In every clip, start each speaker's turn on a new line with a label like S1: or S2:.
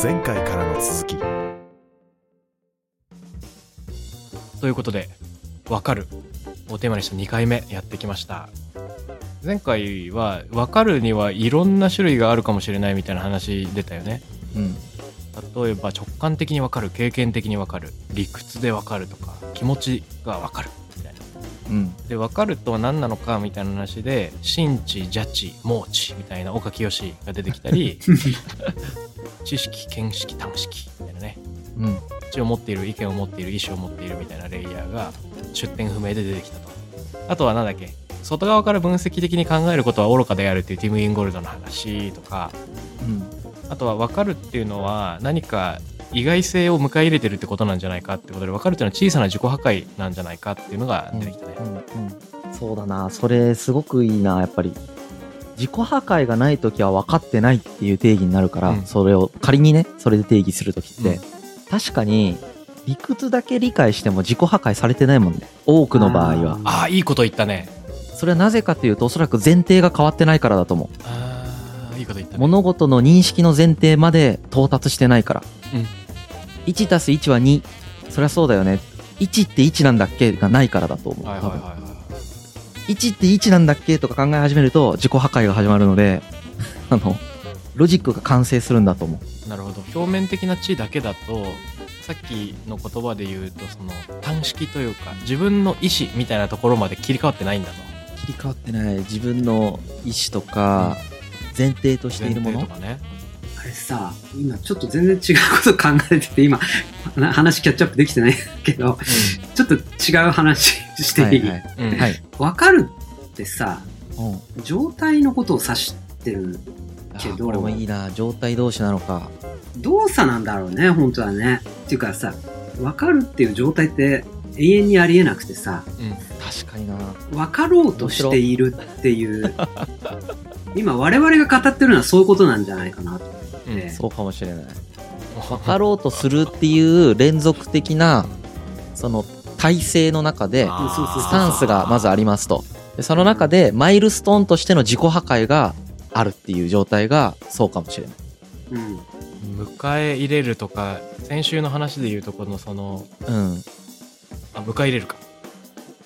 S1: 前回からの続き。
S2: ということで「わかる」をテーマにした2回目やってきました。前回は「わかる」にはいろんな種類があるかもしれないみたいな話出たよね。
S3: うん。
S2: 例えば直感的にわかる経験的にわかる。理屈でわかるとか気持ちがわかる。みたいな
S3: うん。
S2: で分かるとは何なのかみたいな話で神知邪知盲知みたいな岡清が出てきたり 知識見識探識みたいなね。
S3: うん。
S2: 知を持っている意見を持っている意思を持っているみたいなレイヤーが出典不明で出てきたと。あとは何だっけ。外側から分析的に考えることは愚かであるっていうティム・インゴルドの話とか。
S3: うん。
S2: あとは分かるっていうのは何か意外性を迎え入れてるってことなんじゃないかってことで分かるっていうのは小さな自己破壊なんじゃないかっていうのが出てきたね、
S3: うん。うん。そうだな。それすごくいいなやっぱり自己破壊がない時は分かってないっていう定義になるから、
S2: うん。
S3: それを仮にねそれで定義する時って、
S2: うん。
S3: 確かに理屈だけ理解しても自己破壊されてないもんね。多くの場合は。
S2: ああいいこと言ったね。
S3: それはなぜかというとおそらく前提が変わってないからだと思う。
S2: ああいいこと言ったね。
S3: 物事の認識の前提まで到達してないから、
S2: うん。
S3: 1たす1は2そりゃそうだよね。1って1なんだっけがないからだと思う、
S2: はいはいはい
S3: 多分
S2: はい
S3: 1って1なんだっけとか考え始めると自己破壊が始まるので あのロジックが完成するんだと思う。
S2: なるほど。表面的な知だけだとさっきの言葉で言うとその単式というか自分の意思みたいなところまで切り替わってないんだと。
S3: 切り替わってない。自分の意思とか前提としているもの。
S2: ね。
S4: あれさ、今ちょっと全然違うこと考えてて、今、な話キャッチアップできてないけど、ちょっと違う話していい、
S3: はいはい。
S2: うん、うん
S3: はい。
S4: わかるってさ、
S3: うん。
S4: 状態のことを指してるけど
S3: あこれもいいな。状態同士なのか。
S4: 動作なんだろうね、本当はね。っていうかさ、わかるっていう状態って永遠にありえなくてさ、
S2: うん。
S3: 確かにな。
S4: わかろうとしているっていう、今我々が語ってるのはそういうことなんじゃないかなと思って。
S3: そうかもしれない。分かろうとするっていう連続的なその体制の中でスタンスがまずありますと。でその中でマイルストーンとしての自己破壊があるっていう状態がそうかもしれない。
S4: うん。
S2: 迎え入れるとか先週の話で言うとこのその
S3: うん。
S2: あ迎え入れるか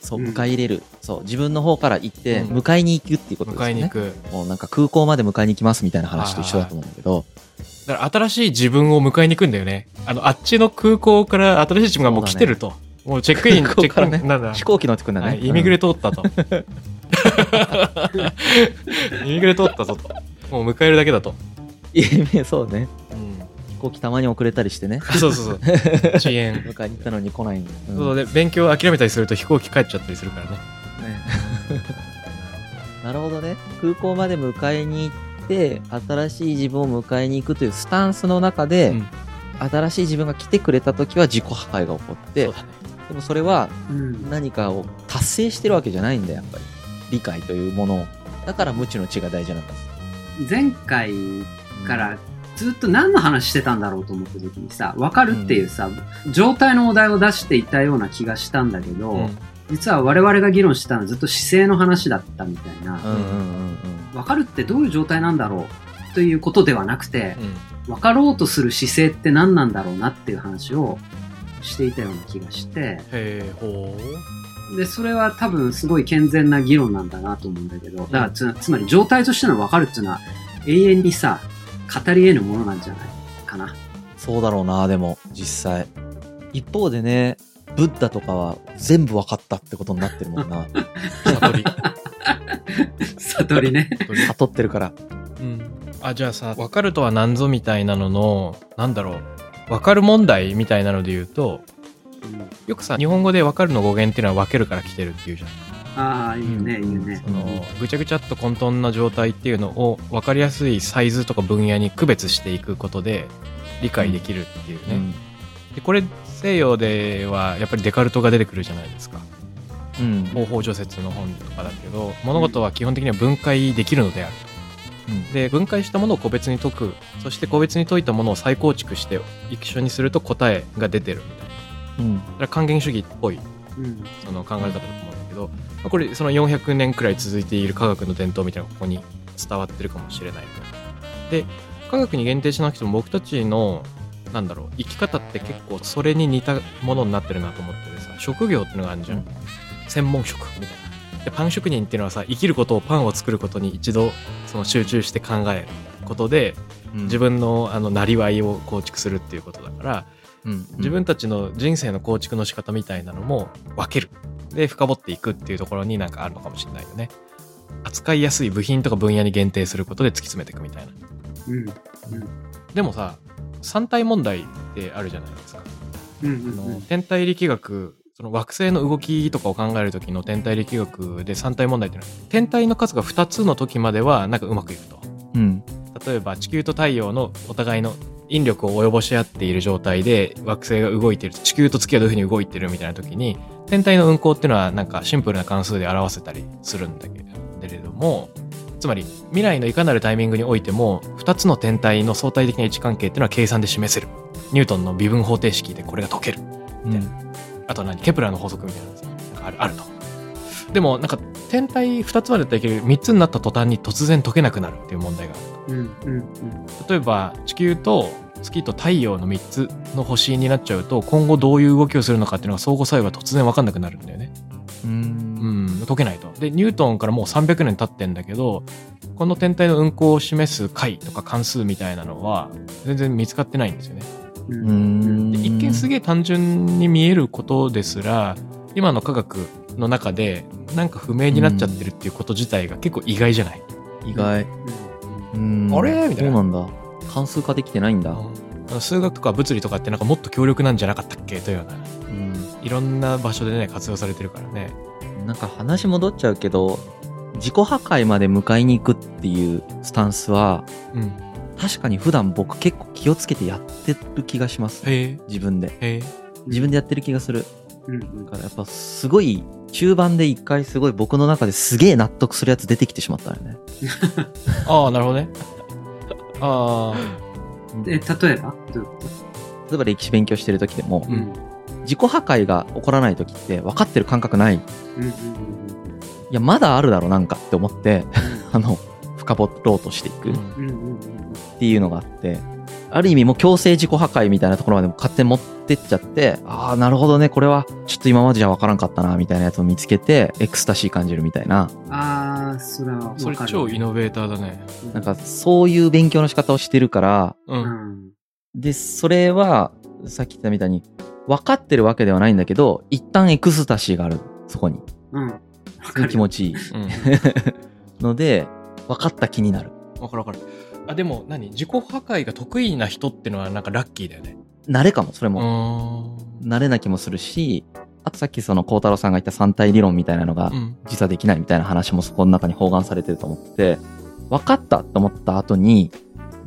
S3: そう
S4: うん。
S3: 迎え入れる、そう自分の方から行って
S2: うん。
S3: 迎えに行くっていうことですよね、
S2: 迎えに行く。
S3: もうなんか空港まで迎えに行きますみたいな話と一緒だと思うんだけど、
S2: だから新しい自分を迎えに行くんだよね。あのあっちの空港から新しい自分がもう来てると、もうチェックインチェックインなんだ？
S3: 飛行機乗ってくんだね、
S2: はい、イミグレ通ったと。イミグレ通ったぞと。もう迎えるだけだと。
S3: うんそうね。
S2: うん、
S3: 飛行機たまに遅れたりしてね
S2: そうそうそう。遅延。
S3: 迎えに行ったのに来ないんだ、うん
S2: そうで勉強諦めたりすると飛行機帰っちゃったりするからね。
S3: ね なるほどね空港まで迎えに行って新しい自分を迎えに行くというスタンスの中で、
S2: うん
S3: 新しい自分が来てくれた時は自己破壊が起こって
S2: そうだね。
S3: でもそれは
S4: うん。
S3: 何かを達成してるわけじゃないんだよやっぱり理解というものをだから無知の知が大事なんです
S4: 前回からずっと何の話してたんだろうと思った時にさ、わかるっていうさ、状態のお題を出していたような気がしたんだけど、
S2: うん。
S4: 実は我々が議論してたのはずっと姿勢の話だったみたいな、
S3: うんうんうんうん。
S4: わかるってどういう状態なんだろうということではなくて、
S2: うん。
S4: わかろうとする姿勢って何なんだろうなっていう話をしていたような気がして、
S2: へえ、ほ
S4: で、それは多分すごい健全な議論なんだなと思うんだけど、だからつつまり状態としての分かるっていうのは永遠にさ、語り得ぬものなんじゃないかな。
S3: そうだろうなでも実際一方でねブッダとかは全部分かったってことになってるもんな
S2: う。悟り。
S4: 悟りね。
S2: 悟
S3: ってるから
S2: うん。あ、じゃあさ、分かるとは何ぞみたいなのの、なんだろう。分かる問題みたいなので言うと、よくさ、日本語で分かるの語源っていうのは分けるから来てるっていうじゃん。
S4: ああ、いいよね、いいよね
S2: そ。のぐちゃぐちゃっと混沌な状態っていうのを分かりやすいサイズとか分野に区別していくことで理解できるっていうね、でこれ西洋ではやっぱりデカルトが出てくるじゃないですか。
S3: うん。
S2: 方法除説の本とかだけど物事は基本的には分解できるのである
S3: うん。
S2: とで分解したものを個別に解く。そして個別に解いたものを再構築して一緒にすると答えが出てるみたいな。
S3: うん。
S2: だから還元主義っぽい
S4: うん。
S2: その考え方だと思うんだけど、まあこれその400年くらい続いている科学の伝統みたいなここに伝わってるかもしれない。と。で科学に限定しなくても僕たちのなんだろう生き方って結構それに似たものになってるなと思っててさ職業ってのがあるじゃん、
S3: うん。
S2: 専門職みたいな。でパン職人っていうのはさ生きることをパンを作ることに一度その集中して考えることで自分のあのなりわいを構築するっていうことだから
S3: うん。
S2: 自分たちの人生の構築の仕方みたいなのも分けるで深掘っていくっていうところになんかあるのかもしれないよね。扱いやすい部品とか分野に限定することで突き詰めていくみたいな。
S4: うん。
S2: でもさ三体問題ってあるじゃないですか。
S4: うんう
S2: あ
S4: んうん。
S2: の天体力学その惑星の動きとかを考える時の天体力学で三体問題っていうのは天体の数が2つの時まではなんかうまくいくと。
S3: うん。
S2: 例えば地球と太陽のお互いの引力を及ぼし合っている状態で惑星が動いてる地球と月がどういうふうに動いてるみたいな時に天体の運行っていうのはなんかシンプルな関数で表せたりするんだけれどもつまり未来のいかなるタイミングにおいても2つの天体の相対的な位置関係っていうのは計算で示せる。ニュートンの微分方程式でこれが解ける。
S3: うん。
S2: あと何？ケプラーの法則みたいなのんかあるあると。でもなんか天体2つまでだける。3つになった途端に突然解けなくなるっていう問題がある。
S4: うんうん。
S2: 例えば地球と月と太陽の3つの星になっちゃうと今後どういう動きをするのかっていうのが相互作用が突然分かんなくなるんだよね。
S3: う。
S2: うんん、解けないと。で、ニュートンからもう300年経ってんだけど、この天体の運行を示す解とか関数みたいなのは全然見つかってないんですよね。
S4: うん
S3: う。ん。
S2: で一見すげえ単純に見えることですら、今の科学の中でなんか不明になっちゃってるっていうこと自体が結構意外じゃない、
S3: 意外。うん。
S2: あれ？みたいな
S3: そうなんだ。関数化できてないんだ。
S2: うん数学とか物理とかってなんかもっと強力なんじゃなかったっけ？というような
S3: うん。
S2: いろんな場所でね活用されてるからね
S3: なんか話戻っちゃうけど、自己破壊まで迎えに行くっていうスタンスは、
S2: うん
S3: 確かに普段僕結構気をつけてやってる気がします。自分で。自分でやってる気がする。
S4: うんうん
S3: だからやっぱすごい、中盤で一回すごい僕の中ですげえ納得するやつ出てきてしまったよね。
S2: ああなるほどねああ
S4: え、例えば？どういうこ
S3: 例えば歴史勉強してる時でも
S4: と、
S2: うん。
S3: 自己破壊が起こらない時って分かってる感覚ない。い
S4: うんうん
S3: や、まだあるだろ、なんかって思って、あの、深掘ろうとしていくっ
S2: うん
S4: うんうんうん。うん
S3: ていうのがあって、ある意味もう強制自己破壊みたいなところまでも勝手に持ってっちゃって、ああ、なるほどね、これはちょっと今までじゃ分からんかったな、みたいなやつを見つけて、エクスタシー感じるみたいな、
S4: ああ、それはわかる。
S2: それ超イノベーターだね
S3: なんかそういう勉強の仕方をしてるから、
S2: う
S4: うんん。
S3: で、それは、さっき言ったみたいに、分かってるわけではないんだけど、一旦エクスタシーがある、そこに。
S4: うん。
S3: 気持ちいい。
S2: うん
S3: ので、分かった気になる。
S2: わかるわかるあでも何？自己破壊が得意な人ってのはなんかラッキーだよね。
S3: 慣れかも、それ
S2: う
S3: も。
S2: ん。
S3: 慣れな気もするし、あとさっきその孝太郎さんが言った三体理論みたいなのが
S2: うん。
S3: 実はできないみたいな話もそこの中に包含されてると思ってて、分かったって思った後に、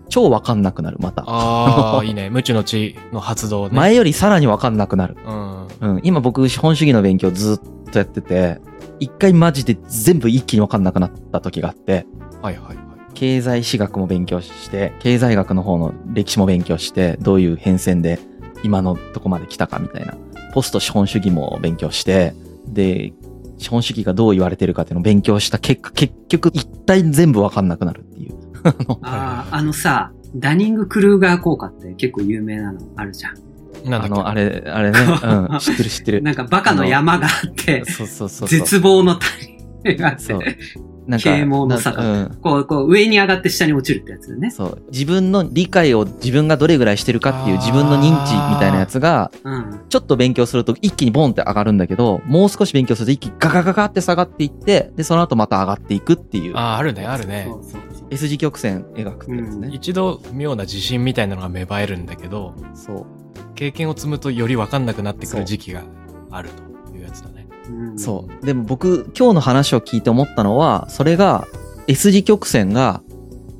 S3: 超分かんなくなる、また。
S2: ああ いいね。無知の知の発動ね。
S3: 前よりさらに分かんなくなる。
S2: うん。
S3: うん、今僕資本主義の勉強ずっとやってて、一回マジで全部一気に分かんなくなった時があって、
S2: はいはいはい
S3: 経済史学も勉強して、経済学の方の歴史も勉強して、どういう変遷で今のとこまで来たかみたいな。ポスト資本主義も勉強して、で、資本主義がどう言われてるかっていうのを勉強した結果、結局一体全部わかんなくなるっていう。
S4: ああ、あのさ、ダニング・クルーガー効果って結構有名なのあるじゃん。
S2: なん
S3: あの、あれ、あれね、うん、知ってる知ってる。
S4: なんかバカの山があって、
S3: そうそうそうそう。
S4: 絶望の谷があっ
S3: そう
S4: て、
S3: なんか、
S4: 啓蒙の坂
S3: なうん。
S4: こう、こう上に上がって下に落ちるってやつだよね。
S3: そう。自分の理解を自分がどれぐらいしてるかっていう自分の認知みたいなやつが、
S4: うん。
S3: ちょっと勉強すると一気にボンって上がるんだけど、もう少し勉強すると一気にガガガガって下がっていって、で、その後また上がっていくっていう、
S2: あああるねあるね
S4: そうそうそう。
S3: S 字曲線描くってやつね。
S2: 一度妙な自信みたいなのが芽生えるんだけど
S3: そう。
S2: 経験を積むとより分かんなくなってくる時期があると
S3: そう。でも僕、今日の話を聞いて思ったのは、それが S 字曲線が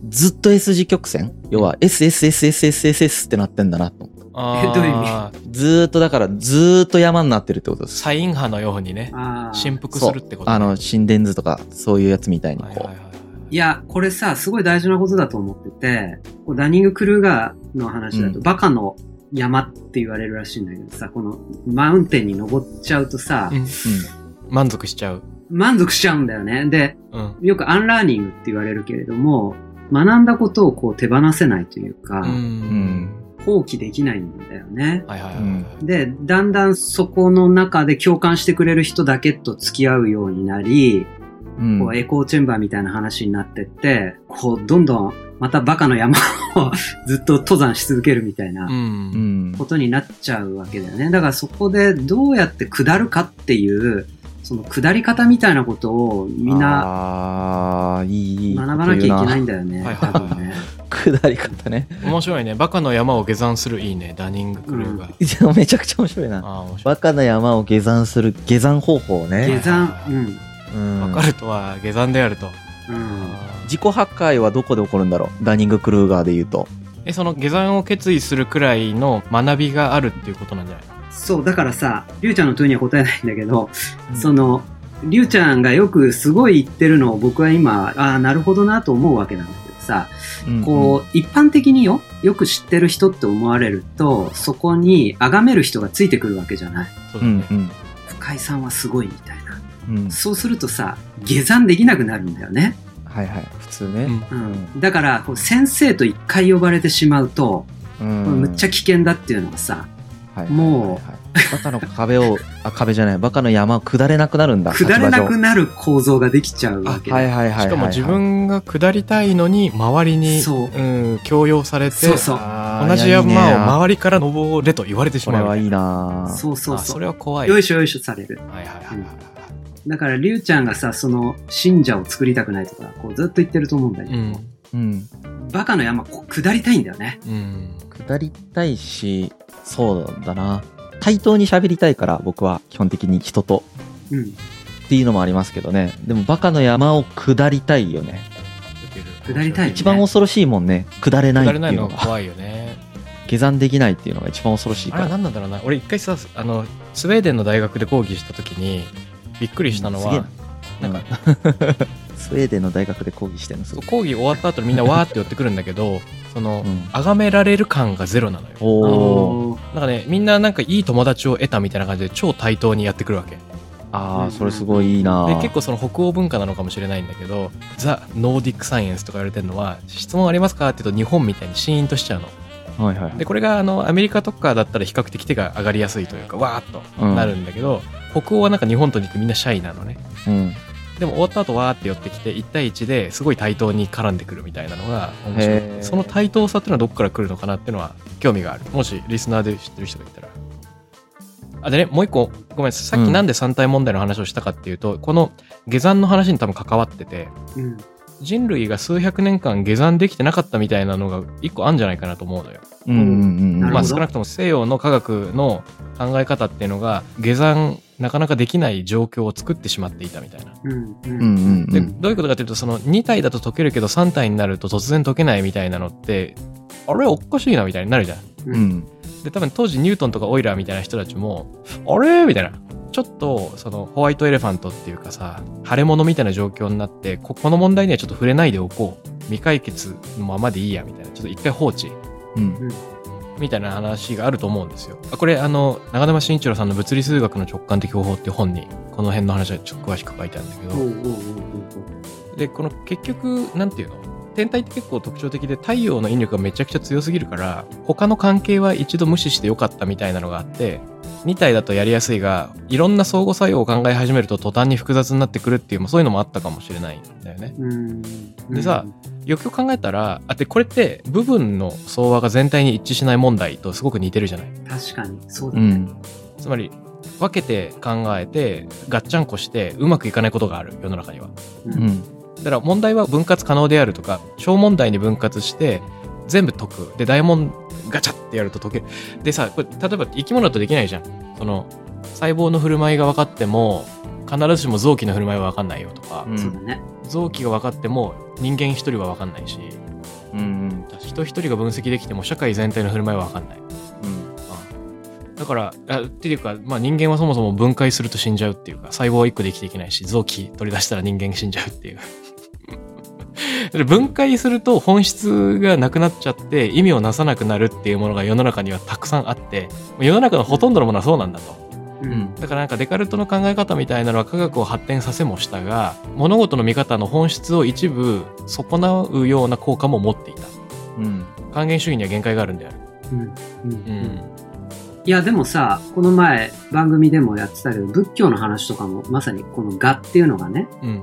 S3: ずっと S 字曲線？要は SSSSSSS ってなってんだなと。思った。
S2: あ
S4: えどういう意
S2: あ
S3: ずーっとだからずーっと山になってるってことです。
S2: サイン波のようにね振幅するってこと
S3: あの、心電図とかそういうやつみたいにこう。
S2: はいはいはいはい。
S4: いや、これさ、すごい大事なことだと思ってて、こうダニング・クルーガーの話だと、
S3: うん。
S4: バカの山って言われるらしいんだけどさ、このマウンテンに登っちゃうとさ、
S2: うん満足しちゃう
S4: 満足しちゃうんだよね。で、
S2: うん
S4: よくアンラーニングって言われるけれども、学んだことをこう手放せないというか、
S2: うん。
S3: うん。
S4: 放棄できないんだよね。
S2: はいはいはいはい。
S3: うん
S4: で、だんだんそこの中で共感してくれる人だけと付き合うようになり、
S3: うん
S4: こうエコーチェンバーみたいな話になってって、こう、どんどんまたバカの山をずっと登山し続けるみたいな
S2: う。
S3: うんん。
S4: ことになっちゃうわけだよね。だからそこでどうやって下るかっていう、その下り方みたいなことをみんな
S3: ああ、いい。
S4: 学ばなきゃいけないん
S3: だ。
S4: だよね。
S2: はい
S4: 多分ね。
S3: 下り方ね。
S2: 面白いね。バカの山を下山するいいね。ダニングクルーが。
S3: いやめちゃくちゃ面白いな。
S2: い。
S3: バカな山を下山する下山方法
S4: 下
S3: ね。
S4: 山、うん。
S3: うん
S2: わかるとは下山であると。
S4: うん。
S3: 自己破壊はどこで起こるんだろう？ダニング・クルーガーで言うと。
S2: え、その下山を決意するくらいの学びがあるっていうことなんじゃない
S4: そう、だからさ、りゅうちゃんの問いには答えないんだけど、
S2: うん
S4: その、りゅうちゃんがよくすごい言ってるのを僕は今、ああ、なるほどなと思うわけなんだけどさ、こう、一般的によ、よく知ってる人って思われると、そこに崇める人がついてくるわけじゃない。
S3: う
S2: そうだね。
S3: んうん
S4: 深井さんはすごいみたいな。
S3: うん。
S4: そうするとさ、下山できなくなるんだよね。
S3: はいはい。普通ね。
S2: うん
S4: うん。だから、こう先生と一回呼ばれてしまうと、
S3: うん
S4: むっちゃ危険だっていうのはさ、
S3: はい
S4: もう
S3: はいはいバカの壁を、あ、壁じゃない、バカの山を下れなくなるんだ。
S4: 下れなくなる構造ができちゃうわけ
S3: 上はいはいはいはい。
S2: しかも自分が下りたいのに周りに
S4: そ
S2: うん強要されて
S4: そうそう
S2: 同じ山を周りから登れと言われてしまう
S3: これはいいなぁ
S4: そうそうそ。
S2: あそうれは怖い
S4: よいしょよいしょされる。
S2: はいはいはいはい
S4: だから、りゅうちゃんがさ、その、信者を作りたくないとか、こうずっと言ってると思うんだけど、
S2: うん
S3: うん。
S4: バカの山、こう下りたいんだよね。
S2: うん
S3: 下りたいし、そうだな。対等に喋りたいから、僕は基本的に人と。
S4: うん。
S3: っていうのもありますけどね。でもバカの山を下りたいよね。
S4: 下りたいよね
S3: 一番恐ろしいもんね。下れない
S2: 下れ
S3: っていうのが。
S2: ないのが怖いよね
S3: 下山できないっていうのが一番恐ろしい
S2: あれは
S3: から。
S2: 何なんだろうな俺一回さあのスウェーデンの大学で講義した時にびっくりしたの
S3: すげえ
S2: は
S3: な。
S2: なんか
S3: スウェーデンの大学で講義してるのすごい。
S2: 講義終わった後にみんなわーって寄ってくるんだけどその
S3: うん。
S2: 崇められる感がゼロなのよ。
S3: お
S2: なんかねみんななんかいい友達を得たみたいな感じで超対等にやってくるわけ。
S3: ああ、それすごいいいな
S2: で結構その北欧文化なのかもしれないんだけどザ・ノーディック・サイエンスとか言われてるのは質問ありますかって言うと日本みたいにシーンとしちゃうの。
S3: はいはい。
S2: でこれがあのアメリカとかだったら比較的手が上がりやすいというかわーっとなるんだけど、北欧はなんか日本と似てみんなシャイなのね。
S3: うん。
S2: でも終わった後わーって寄ってきて1対1ですごい対等に絡んでくるみたいなのが面白い。その対等さっていうのはどこから来るのかなっていうのは興味がある。もしリスナーで知ってる人がいたら。あでねもう一個ごめんなさい。さっきなんで三体問題の話をしたかっていうと、この下山の話に多分関わってて
S4: うん。
S2: 人類が数百年間下山できてなかったみたいなのが一個あるんじゃないかなと思うのよ。
S3: うんうんうん。
S2: まあ少なくとも西洋の科学の考え方っていうのが下山なかなかできない状況を作ってしまっていたみたいな。で、
S3: うん。
S2: どういうことかというと、その2体だと解けるけど3体になると突然解けないみたいなのって、あれおかしいなみたいになるじゃん。
S3: うん。
S2: で、多分当時ニュートンとかオイラーみたいな人たちも、あれみたいな。ちょっと、そのホワイトエレファントっていうかさ、腫れ物みたいな状況になって、ここの問題にはちょっと触れないでおこう。未解決のままでいいや、みたいな。ちょっと一回放置。
S3: うん。
S2: みたいな話があると思うんですよ。あこれ、あの、長沼慎一郎さんの物理数学の直感的方法っていう本に、この辺の話はちょっと詳しく書いてあるんだけど、で、この結局、なんていうの？天体って結構特徴的で太陽の引力がめちゃくちゃ強すぎるから、他の関係は一度無視してよかったみたいなのがあって、2体だとやりやすいが、いろんな相互作用を考え始めると途端に複雑になってくるっていう、まあそういうのもあったかもしれないんだよね。でさよくよく考えたら、あ、で、これって部分の相和が全体に一致しない問題とすごく似てるじゃない
S4: 確かに、そうだね。
S3: うん。
S2: つまり、分けて考えて、ガッチャンコして、うまくいかないことがある、世の中には。
S4: う。
S3: うんん。
S2: だから問題は分割可能であるとか、小問題に分割して、全部解く。で、大問、ガチャってやると解ける。でさ、これ、例えば生き物だとできないじゃん。その、細胞の振る舞いが分かっても、必ずしも臓器の振る舞いは分かんないよとか、
S3: うん
S4: そうだね。
S2: 臓器が分かっても人間一人は分かんないし、
S3: うん。
S2: 人一人が分析できても社会全体の振る舞いは分かんない。
S3: うん。
S2: だから、あっていうか、まあ人間はそもそも分解すると死んじゃうっていうか、細胞は一個できていけないし、臓器取り出したら人間死んじゃうっていう。で分解すると本質がなくなっちゃって意味をなさなくなるっていうものが世の中にはたくさんあって、世の中のほとんどのものはそうなんだと。
S4: ううん。
S2: だからなんかデカルトの考え方みたいなのは科学を発展させもしたが物事の見方の本質を一部損なうような効果も持っていた。
S3: うん。
S2: 還元主義には限界があるんである。
S4: うん。うん。
S2: う
S4: うん。
S2: ん
S4: いや、でもさ、この前番組でもやってたけど、仏教の話とかもまさにこの我っていうのがね、
S2: うん
S3: うん。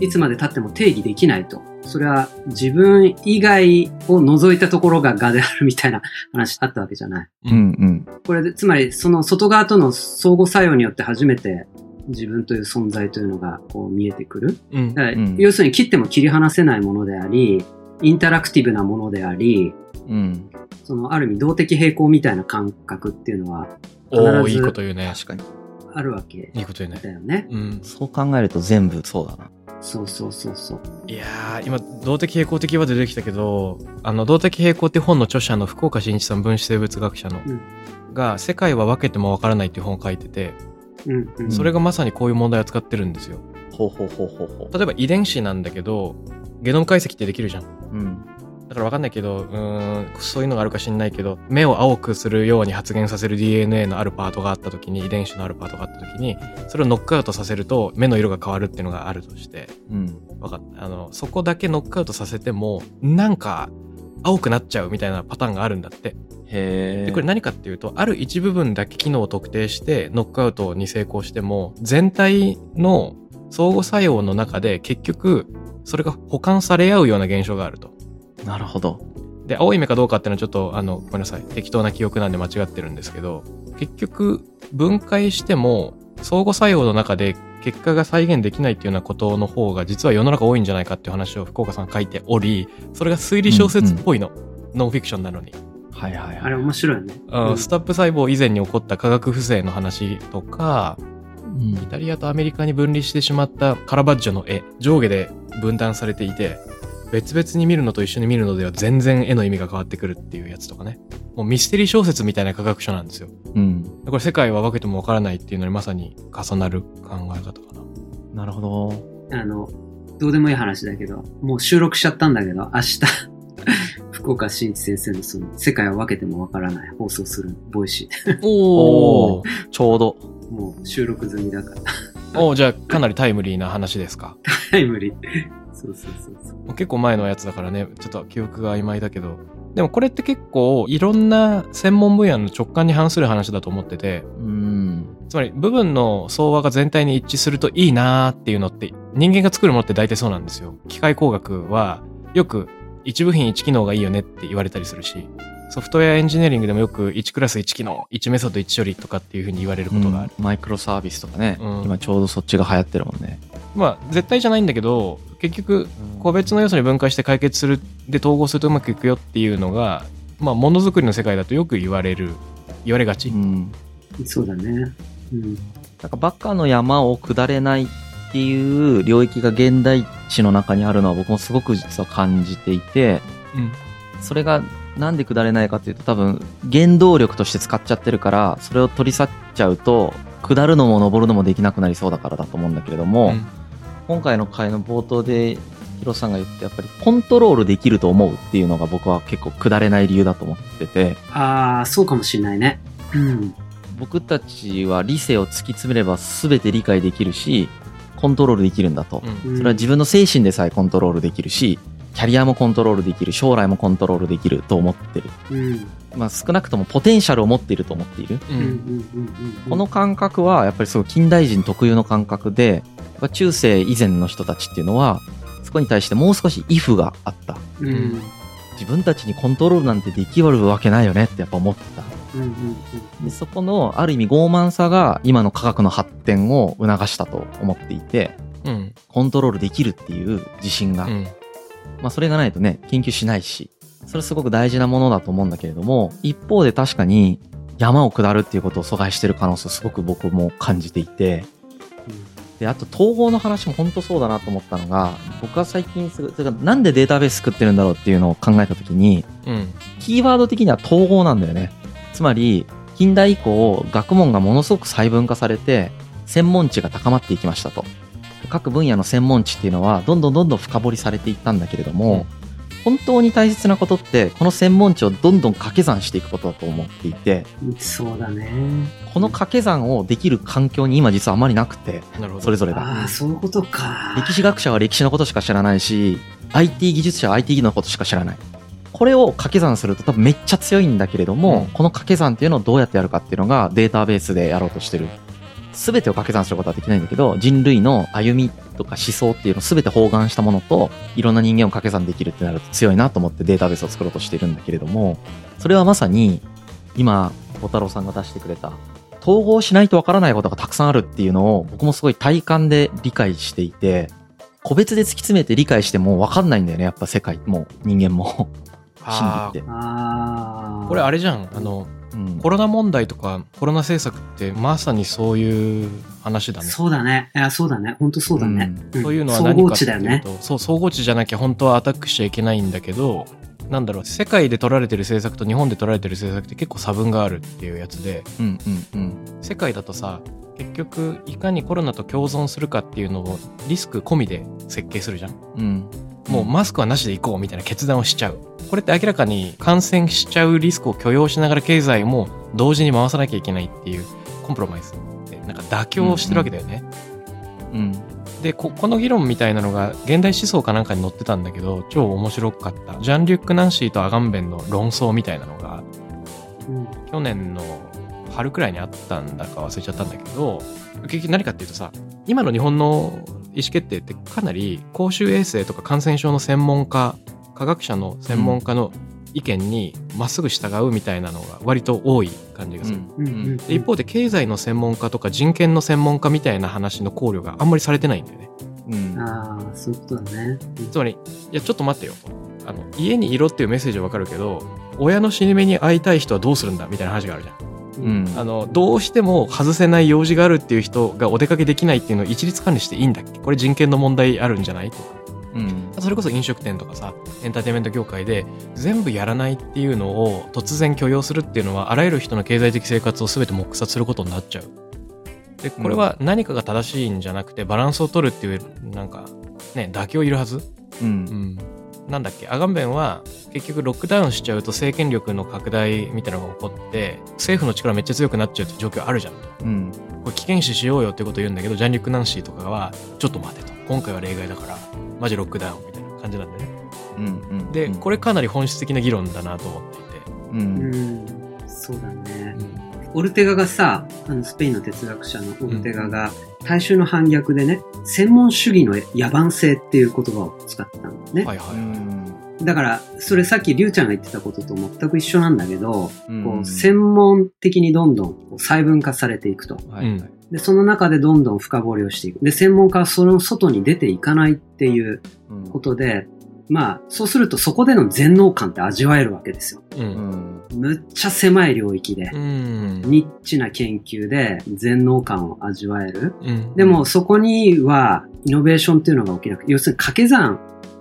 S4: いつまで経っても定義できないと。それは自分以外を除いたところが我であるみたいな話あったわけじゃない。
S3: うんうん。
S4: これで、つまりその外側との相互作用によって初めて自分という存在というのがこう見えてくる。
S2: うん
S4: だから
S3: うん
S4: 要するに切っても切り離せないものであり、インタラクティブなものであり、
S3: うん。
S4: そのある意味動的平衡みたいな感覚っていうのは
S2: おお
S4: 必ず
S2: いいこと言うね
S3: 確かに。
S4: あるわけ
S2: いいこと言うね
S4: だよね。
S2: うん
S3: そう考えると全部そうだな。
S4: そうそうそうそう。
S2: いやー今動的平衡的は出てきたけどあの動的平衡って本の著者の福岡伸一さん分子生物学者の、
S4: うん
S2: が世界は分けても分からないっていう本を書いてて
S4: うんうん。
S2: それがまさにこういう問題を扱ってるんですよ
S3: ほうほうほうほうほ
S2: 例えば遺伝子なんだけどゲノム解析ってできるじゃん
S3: う。うん。
S2: だから分かんないけどうーんそういうのがあるか知んないけど目を青くするように発現させる DNA のあるパートがあった時に遺伝子のあるパートがあった時にそれをノックアウトさせると目の色が変わるっていうのがあるとして
S3: うん。
S2: 分かったあのそこだけノックアウトさせてもなんか青くなっちゃうみたいなパターンがあるんだって
S3: へえ。
S2: でこれ何かっていうとある一部分だけ機能を特定してノックアウトに成功しても全体の相互作用の中で結局それが補完され合うような現象があると。
S3: なるほど。
S2: で青い目かどうかっていうのはちょっとあのごめんなさい適当な記憶なんで間違ってるんですけど結局分解しても相互作用の中で結果が再現できないっていうようなことの方が実は世の中多いんじゃないかっていう話を福岡さん書いておりそれが推理小説っぽいの、ノンフィクションなのに。
S3: はいはいはい。
S4: あれ面白いよね。
S2: あ
S4: うん
S2: スタップ細胞以前に起こった化学不正の話とか
S3: うん
S2: イタリアとアメリカに分離してしまったカラバッジョの絵上下で分断されていて別々に見るのと一緒に見るのでは全然絵の意味が変わってくるっていうやつとかねもうミステリー小説みたいな科学書なんですよ
S3: うん。
S2: これ世界は分けても分からないっていうのにまさに重なる考え方かな
S3: なるほど。
S4: あの、どうでもいい話だけど、もう収録しちゃったんだけど、明日、福岡伸一先生のその、世界を分けてもわからない放送する Voicy
S2: お
S3: お ちょうど。
S4: で。もう収録済みだから。
S2: おじゃあかなりタイムリーな話ですか
S4: タイムリー。そうそうそうそう。
S2: もう結構前のやつだからねちょっと記憶が曖昧だけどでもこれって結構いろんな専門分野の直感に反する話だと思ってて
S3: うん。
S2: つまり部分の相和が全体に一致するといいなーっていうのって人間が作るものって大体そうなんですよ。機械工学はよく一部品一機能がいいよねって言われたりするしソフトウェアエンジニアリングでもよく1クラス1機能1メソッド1処理とかっていうふうに言われることがある。
S3: マイクロサービスとかね、
S2: うん
S3: 今ちょうどそっちが流行ってるもんね。
S2: まあ絶対じゃないんだけど結局個別の要素に分解して解決するで統合するとうまくいくよっていうのがまあものづくりの世界だとよく言われる言われがち。
S3: うん。
S4: そうだね。うん。
S3: なんかバカの山を下れないっていう領域が現代史の中にあるのは僕もすごく実は感じていて、
S2: うん
S3: それがなんで下れないかっていうと多分原動力として使っちゃってるから、それを取り去っちゃうと、下るのも登るのもできなくなりそうだからだと思うんだけれども、
S2: うん
S3: 今回の回の冒頭でヒロさんが言ってやっぱりコントロールできると思うっていうのが僕は結構下れない理由だと思ってて、
S4: ああ、そうかもしんないね。うん。
S3: 僕たちは理性を突き詰めれば全て理解できるし、コントロールできるんだと。
S2: うん
S3: それは自分の精神でさえコントロールできるし、キャリアもコントロールできる、将来もコントロールできると思ってる。
S4: うん。
S3: まあ少なくともポテンシャルを持っていると思っている。
S2: う
S4: うんん。うん。うん。
S3: この感覚はやっぱりすごい近代人特有の感覚で、やっぱ中世以前の人たちっていうのは、そこに対してもう少し if があった。
S4: うん。うん。
S3: 自分たちにコントロールなんてできるわけないよねってやっぱ思ってた。
S4: うん。うん。
S3: でそこのある意味傲慢さが今の科学の発展を促したと思っていて、
S2: うん
S3: コントロールできるっていう自信が。
S2: うん
S3: まあそれがないとね、研究しないし、それすごく大事なものだと思うんだけれども、一方で確かに山を下るっていうことを阻害してる可能性をすごく僕も感じていて、で、あと統合の話も本当そうだなと思ったのが、僕は最近すぐ、それからなんでデータベース作ってるんだろうっていうのを考えたときに、
S2: うん
S3: キーワード的には統合なんだよね。つまり、近代以降、学問がものすごく細分化されて、専門知が高まっていきましたと。各分野の専門知っていうのは、どんどんどんどん深掘りされていったんだけれども、本当に大切なことって、この専門値をどんどん掛け算していくことだと思っていて、
S4: そうだね。
S3: この掛け算をできる環境に今実はあまりなくて、
S2: なるほど。
S3: それぞれが。
S4: ああ、そういうことか。
S3: 歴史学者は歴史のことしか知らないし、IT 技術者は IT 技術のことしか知らない。これを掛け算すると多分めっちゃ強いんだけれども、
S2: うん
S3: この掛け算っていうのをどうやってやるかっていうのがデータベースでやろうとしてる。すべてを掛け算することはできないんだけど、人類の歩みとか思想っていうのをすべて包含したものと、いろんな人間を掛け算できるってなると強いなと思ってデータベースを作ろうとしているんだけれども、それはまさに今、小太郎さんが出してくれた、統合しないとわからないことがたくさんあるっていうのを僕もすごい体感で理解していて、個別で突き詰めて理解してもわかんないんだよね、やっぱ世界も人間も。心
S2: あ
S3: 理って。
S2: これあれじゃん。あの、
S3: うん
S2: コロナ問題とかコロナ政策ってまさにそういう話だね。
S4: そうだね。いや、そうだね。本当そうだね。ん
S2: そういうのは
S4: 総
S2: 何かって
S4: 合値だよね。
S2: いうと、そう、総合値じゃなきゃ本当はアタックしちゃいけないんだけど、なんだろう、世界で取られてる政策と日本で取られてる政策って結構差分があるっていうやつで、
S3: うんうんうん。
S2: 世界だとさ、結局、いかにコロナと共存するかっていうのをリスク込みで設計するじゃん。
S3: うん。
S2: もうマスクはなしで行こうみたいな決断をしちゃう。これって明らかに感染しちゃうリスクを許容しながら経済も同時に回さなきゃいけないっていうコンプロマイズでなんか妥協をしてるわけだよね。
S3: うん。
S2: でこ、この議論みたいなのが現代思想かなんかに載ってたんだけど、超面白かった。ジャン・リュック・ナンシーとアガンベンの論争みたいなのが、
S4: うん
S2: 去年の春くらいにあったんだか忘れちゃったんだけど、結局何かっていうとさ、今の日本の意思決定ってかなり公衆衛生とか感染症の専門家、科学者の専門家の意見にまっすぐ従うみたいなのが割と多い感じがする。
S4: うんうん
S2: で一方で経済の専門家とか人権の専門家みたいな話の考慮があんまりされてないんだよね。
S3: うん。
S4: ああ、そういうことだね。
S2: つまり、いや、ちょっと待ってよと。あの、家にいろっていうメッセージはわかるけど、親の死に目に会いたい人はどうするんだみたいな話があるじゃん。
S3: うん。
S2: あの、どうしても外せない用事があるっていう人がお出かけできないっていうのを一律管理していいんだっけ？これ人権の問題あるんじゃないとか。
S3: うん。
S2: それこそ飲食店とかさ、エンターテインメント業界で全部やらないっていうのを突然許容するっていうのは、あらゆる人の経済的生活を全て黙殺することになっちゃう。で、これは何かが正しいんじゃなくて、バランスを取るっていう、なんか、ね、妥協いるはず？
S3: うん
S2: う。ん。なんだっけアガンベンは結局ロックダウンしちゃうと政権力の拡大みたいなのが起こって政府の力めっちゃ強くなっちゃうって状況あるじゃんと
S3: うん。
S2: これ危険視しようよってことを言うんだけどジャン・リュック・ナンシーとかはちょっと待てと今回は例外だからマジロックダウンみたいな感じなんだよね
S3: うん。うん。
S2: でこれかなり本質的な議論だなと思っていて、
S3: う。
S4: うんん。そうだね。
S2: うん
S4: オルテガがさ、あのスペインの哲学者のオルテガが、大衆の反逆でね、専門主義の野蛮性っていう言葉を使ってたんだよね。
S2: はいはいはい、
S4: だから、それさっきリュウちゃんが言ってたことと全く一緒なんだけど、
S3: うん
S4: こう専門的にどんどん細分化されていくと。
S3: はい。
S2: うん
S4: で、その中でどんどん深掘りをしていく。で、専門家はその外に出ていかないっていう
S3: うん
S4: ことで、まあ、そうするとそこでの全能感って味わえるわけですよ。
S2: う
S3: うんん。
S4: むっちゃ狭い領域で
S2: う、ん
S4: ニッチな研究で全能感を味わえる。
S2: うん
S4: でもそこにはイノベーションっていうのが起きなくて、要するに掛け算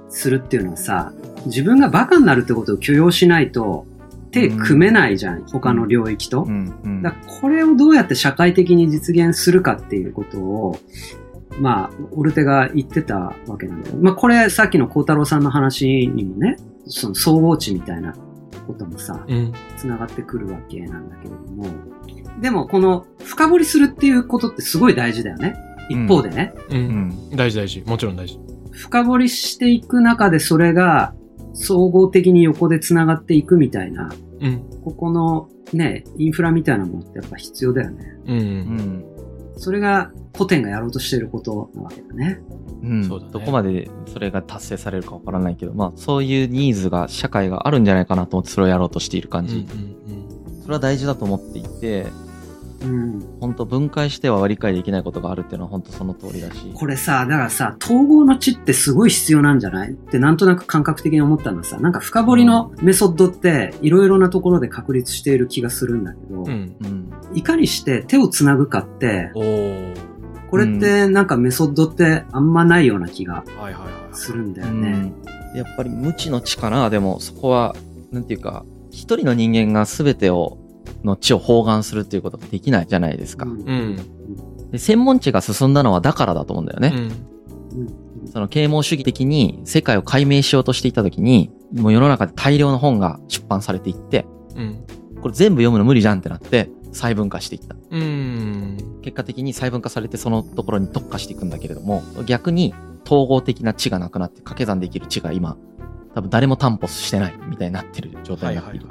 S4: するっていうのはさ、自分がバカになるってことを許容しないと手組めないじゃん、他の領域と。
S3: うん。うん。
S4: だこれをどうやって社会的に実現するかっていうことを、まあ、オルテが言ってたわけなんだよ。まあ、これさっきの孝太郎さんの話にもね、その総合値みたいなこともさ、
S2: うん
S4: つながってくるわけなんだけれども、でもこの深掘りするっていうことってすごい大事だよね。一方でね、
S2: う
S3: うんん。
S2: 大事大事もちろん大事
S4: 深掘りしていく中でそれが総合的に横でつながっていくみたいな、
S2: うん
S4: ここのね、インフラみたいなものってやっぱ必要だよね。
S2: うん、
S3: うん。
S4: それが古典がやろうとしていることなわけだね。
S3: うん
S2: そうだね
S3: どこまでそれが達成されるかわからないけど、まあそういうニーズが社会があるんじゃないかなと思ってそれをやろうとしている感
S2: うんうん
S3: じ。それは大事だと思っていて、
S4: うん。
S3: 本当分解しては理解できないことがあるっていうのは本当その通りだし。
S4: これさ、だからさ、統合の知ってすごい必要なんじゃないってなんとなく感覚的に思ったのはさ、なんか深掘りのメソッドっていろいろなところで確立している気がするんだけど、
S2: うんうん
S3: うん。
S4: いかにして手をつなぐかって、これってなんかメソッドってあんまないような気が
S2: はいはいはい
S4: するんだよね。
S3: うんやっぱり無知の知かな、でもそこは、なんていうか、一人の人間が全てを、の知を包含するっていうことができないじゃないですか。
S4: うん
S2: うん
S3: で専門知が進んだのはだからだと思うんだよね。
S2: うん
S4: うん
S3: その啓蒙主義的に世界を解明しようとしていたときに、もう世の中で大量の本が出版されていって、
S2: うん。
S3: これ全部読むの無理じゃんってなって、細分化していった。
S2: うん。
S3: 結果的に細分化されてそのところに特化していくんだけれども、逆に統合的な値がなくなって掛け算できる値が今、多分誰も担保してないみたいになってる状態になっている。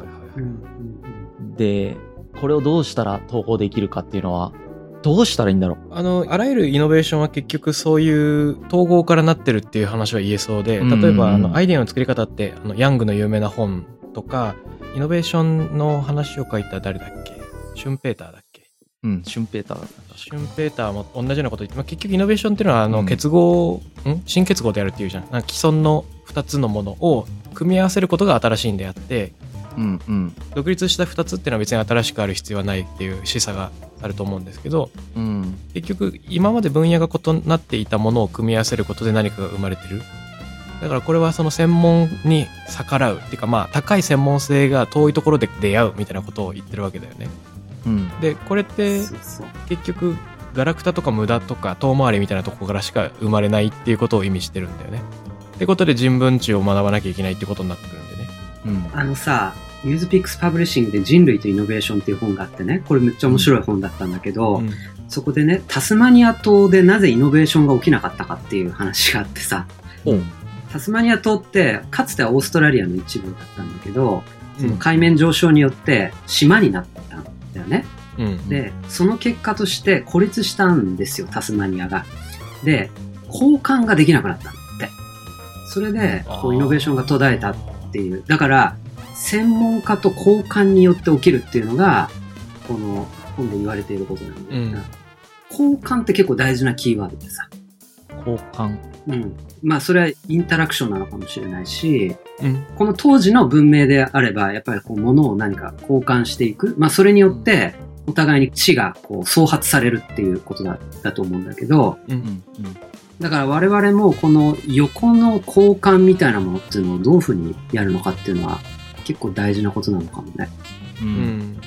S3: で、これをどうしたら統合できるかっていうのは、どうしたらいいんだろう？
S2: あの、あらゆるイノベーションは結局そういう統合からなってるっていう話は言えそうで、例えば、あの、アイデアの作り方って、あの、ヤングの有名な本とか、イノベーションの話を書いた誰だっけ？シュンペーターだっけ？
S3: うん、シュンペーターだった。
S2: シュンペーターも同じようなこと言って、まあ、結局イノベーションっていうのは、あの、
S3: うん。
S2: 結合、ん？新結合でやるっていうじゃん。なんか既存の2つのものを組み合わせることが新しいんであって、
S3: うんうん。
S2: 独立した2つっていうのは別に新しくある必要はないっていう示唆があると思うんですけど、
S3: うん。
S2: 結局今まで分野が異なっていたものを組み合わせることで何かが生まれてる？だからこれはその専門に逆らう。っていうかまあ高い専門性が遠いところで出会うみたいなことを言ってるわけだよね
S3: うん。
S2: でこれって
S4: そうそう。
S2: 結局ガラクタとか無駄とか遠回りみたいなところからしか生まれないっていうことを意味してるんだよね。ってことで人文知を学ばなきゃいけないってことになってくるんでね。
S3: うん。
S4: あのさ、 NewsPicks Publishing で人類とイノベーションっていう本があってね、これめっちゃ面白い本だったんだけど、
S2: うん。
S4: そこでね、タスマニア島でなぜイノベーションが起きなかったかっていう話があってさ、
S3: う。ん。
S4: タスマニア島ってかつてはオーストラリアの一部だったんだけど、その
S2: うん
S4: 海面上昇によって島になった。んだよね。
S2: うん
S4: で、その結果として孤立したんですよ、タスマニアが。で、交換ができなくなったんだって。それで、こう、イノベーションが途絶えたっていう。だから、専門家と交換によって起きるっていうのが、この本で言われていることなんだよな。交換って結構大事なキーワードでさ。
S3: 交換。
S4: うん。まあ、それはインタラクションなのかもしれないし、
S2: うん
S4: この当時の文明であれば、やっぱりこう、物を何か交換していく。まあ、それによって、お互いに知がこう創発されるっていうことだだと思うんだけど、
S2: う
S3: うんん。
S4: だから我々もこの横の交換みたいなものっていうのをどういうふうにやるのかっていうのは結構大事なことなのかもね。
S3: う。
S2: うんん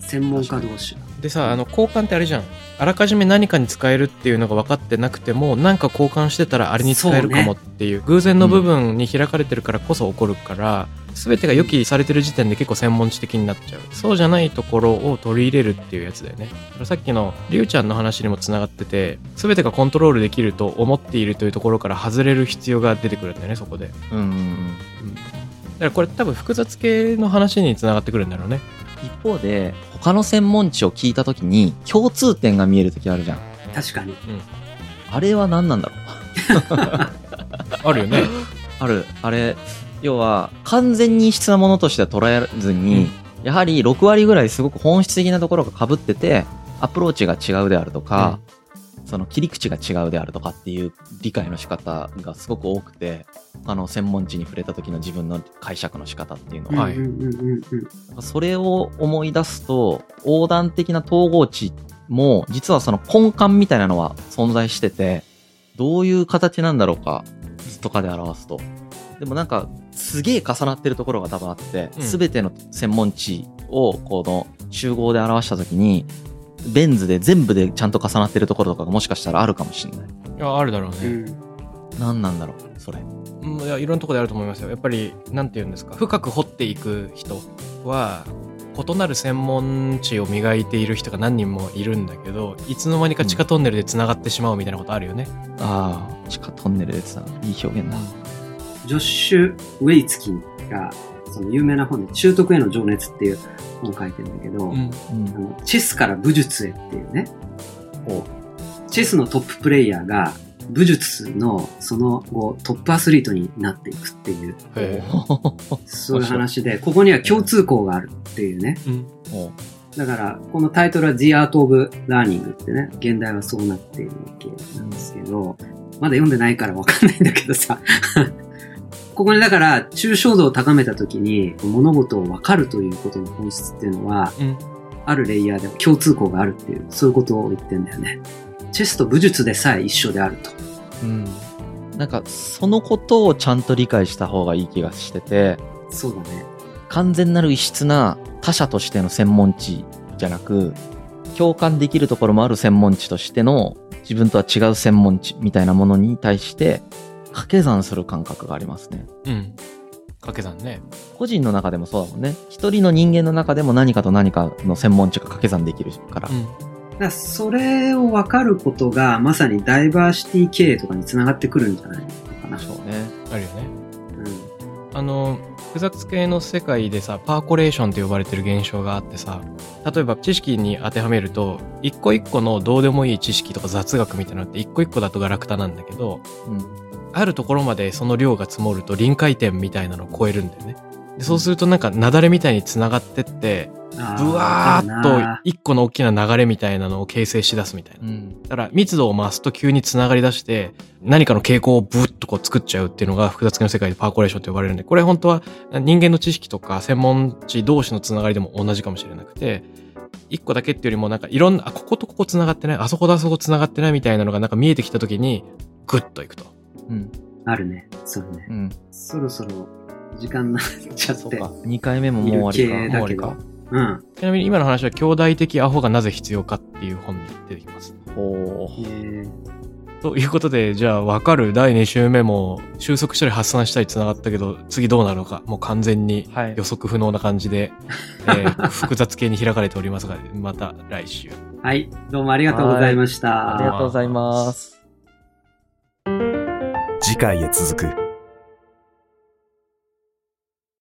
S4: 専門家同士。
S2: でさあの交換ってあれじゃん。あらかじめ何かに使えるっていうのが分かってなくてもなんか交換してたらあれに使えるかもっていう。偶然の部分に開かれてるからこそ起こるから、全てが予期されてる時点で結構専門知的になっちゃう。そうじゃないところを取り入れるっていうやつだよね。さっきのりゅうちゃんの話にもつながってて全てがコントロールできると思っているというところから外れる必要が出てくるんだよねそこで、
S3: うん。うん。
S2: だからこれ多分複雑系の話につながってくるんだろうね。
S3: 一方で、他の専門知を聞いたときに、共通点が見えるときあるじゃん。
S4: 確かに。
S3: あれは何なんだろう？
S2: あるよね
S3: ある。あれ、要は、完全に異質なものとしては捉えずに、やはり6割ぐらいすごく本質的なところが被ってて、アプローチが違うであるとか、その切り口が違うであるとかっていう理解の仕方がすごく多くて、他の専門知に触れた時の自分の解釈の仕方っていうのは、
S2: はい
S4: うんうんうんうん。
S3: それを思い出すと、横断的な統合値も、実はその根幹みたいなのは存在してて、どういう形なんだろうか、図とかで表すと。でもなんか、すげえ重なってるところが多分あって、
S2: うん。
S3: すべての専門値を、この集合で表したときに、ベン図で全部でちゃんと重なってるところとかがもしかしたらあるかもしれない。
S2: いやあるだろうね、
S4: うん。
S3: 何なんだろう、それ。
S2: うんいやいろんなところであると思いますよ。やっぱりなんて言うんですか。深く掘っていく人は異なる専門知を磨いている人が何人もいるんだけどいつの間にか地下トンネルでつながってしまうみたいなことあるよね、
S3: ああ、地下トンネルでさ、いい表現だ。
S4: ジョッシュ・ウェイツキンが、その有名な本で、習得への情熱っていう本を書いてるんだけど、
S2: うん。
S3: うん
S4: あのチェスから武術へっていうね、チェスのトッププレイヤーが武術のその後トップアスリートになっていくっていう、
S2: へ
S4: そういう話で、ここには共通項があるっていうね。
S2: えうん。
S3: も
S4: だから、このタイトルは The Art of Learning ってね、現代はそうなっているわけなんですけど、まだ読んでないからわかんないんだけどさ。ここにだから、抽象度を高めたときに、物事を分かるということの本質っていうのは、
S2: うん
S4: あるレイヤーで共通項があるっていう、そういうことを言ってんだよね。チェスと武術でさえ一緒であると。
S3: うん。なんか、そのことをちゃんと理解した方がいい気がしてて、
S4: そうだね。
S3: 完全なる異質な他者としての専門知じゃなく、共感できるところもある専門知としての自分とは違う専門知みたいなものに対して掛け算する感覚がありますね。
S2: うん掛け算ね。
S3: 個人の中でもそうだもんね。一人の人間の中でも何かと何かの専門値が掛け算できるから。
S2: うん。
S4: だからそれを分かることが、まさにダイバーシティ経営とかにつながってくるんじゃないのかな。
S3: そうね。
S2: あるよね。
S4: うん。
S2: あの、複雑系の世界でさ、パーコレーションって呼ばれてる現象があってさ、例えば知識に当てはめると、一個一個のどうでもいい知識とか雑学みたいなのって一個一個だとガラクタなんだけど、
S3: うん。
S2: あるところまでその量が積もると臨界点みたいなのを超えるんだよね。でそうするとなんか雪崩みたいに繋がってって、
S4: あ
S2: ブワーッと
S4: な
S2: 一個の大きな流れみたいなのを形成しだすみたいな。
S3: うん。
S2: だから密度を増すと急に繋がり出して何かの傾向をブッとこう作っちゃうっていうのが複雑系の世界でパーコレーションと呼ばれるんで、これ本当は人間の知識とか専門知同士の繋がりでも同じかもしれなくて、一個だけっていうよりもなんかいろんな、あ、こことここ繋がってない、あそことあそこ繋がってないみたいなのがなんか見えてきた時にグッといくと。
S3: うん。
S4: あるね。そうね。
S3: うん。
S4: そろそろ時間になっちゃって。
S3: そうか。2回目ももう終わりか。
S4: いる系だけど
S2: もう終わ。
S4: うん。
S2: ちなみに今の話は兄弟的アホがなぜ必要かっていう本に出てきます。
S3: おー
S4: えー
S2: ということで、じゃあ分かる？第2週目も収束したり発散したり繋がったけど、次どうなるのか、もう完全に
S3: はい
S2: 予測不能な感じで、えー 複雑系に開かれておりますが、また来週。
S4: はい。どうもありがとうございました。
S3: ありがとうございます。
S1: 次回へ続く。